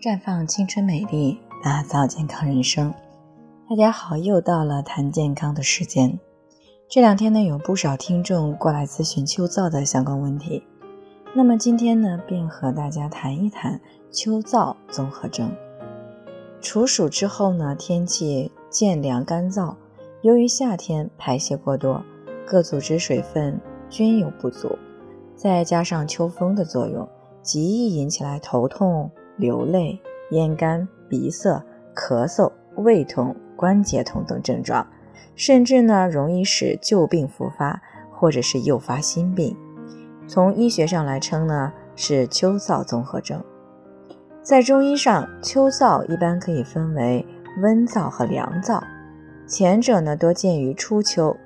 绽放青春美丽，打造健康人生。大家好，又到了谈健康的时间。这两天呢，有不少听众过来咨询秋燥的相关问题。那么今天呢，便和大家谈一谈秋燥综合征。处暑之后呢，天气渐凉干燥，由于夏天排泄过多，各组织水分均有不足，再加上秋风的作用，极易引起来头痛。流泪、咽干、鼻塞、咳嗽、胃痛、关节痛等症状，甚至呢容易使旧病复发，或者是诱发新病。从医学上来称呢是秋燥综合征。在中医上，秋燥一般可以分为温燥和凉燥，前者呢多见于初秋，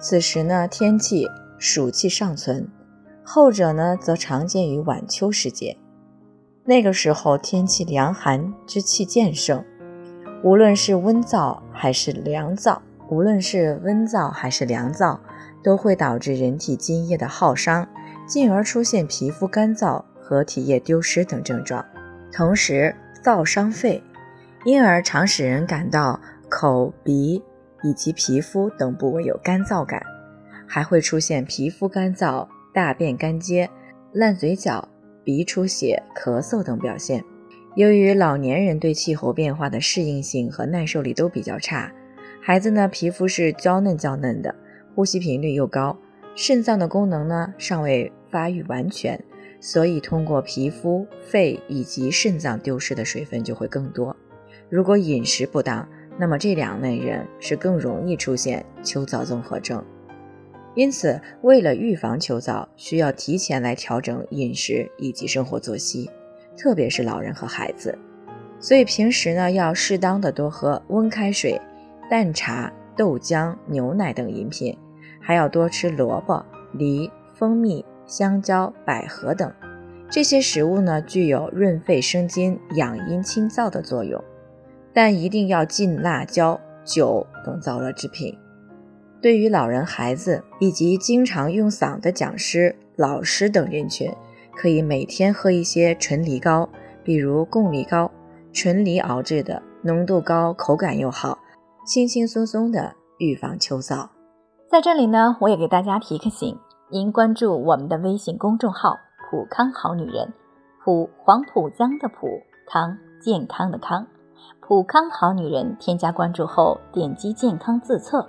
此时呢天气暑气尚存；后者呢则常见于晚秋时节。那个时候天气凉寒之气渐盛，无论是温燥还是凉燥，无论是温燥还是凉燥，都会导致人体津液的耗伤，进而出现皮肤干燥和体液丢失等症状。同时，燥伤肺，因而常使人感到口鼻以及皮肤等部位有干燥感，还会出现皮肤干燥、大便干结、烂嘴角。鼻出血、咳嗽等表现。由于老年人对气候变化的适应性和耐受力都比较差，孩子呢皮肤是娇嫩娇嫩的，呼吸频率又高，肾脏的功能呢尚未发育完全，所以通过皮肤、肺以及肾脏丢失的水分就会更多。如果饮食不当，那么这两类人是更容易出现秋燥综合症。因此，为了预防秋燥，需要提前来调整饮食以及生活作息，特别是老人和孩子。所以平时呢，要适当的多喝温开水、淡茶、豆浆、牛奶等饮品，还要多吃萝卜、梨、蜂蜜、香蕉、百合等这些食物呢，具有润肺生津、养阴清燥的作用。但一定要禁辣椒、酒等燥热制品。对于老人、孩子以及经常用嗓的讲师、老师等人群，可以每天喝一些纯梨膏，比如贡梨膏，纯梨熬制的，浓度高，口感又好，轻轻松松的预防秋燥。在这里呢，我也给大家提个醒：您关注我们的微信公众号“普康好女人”，普黄浦江的普康健康的康，普康好女人，添加关注后点击健康自测。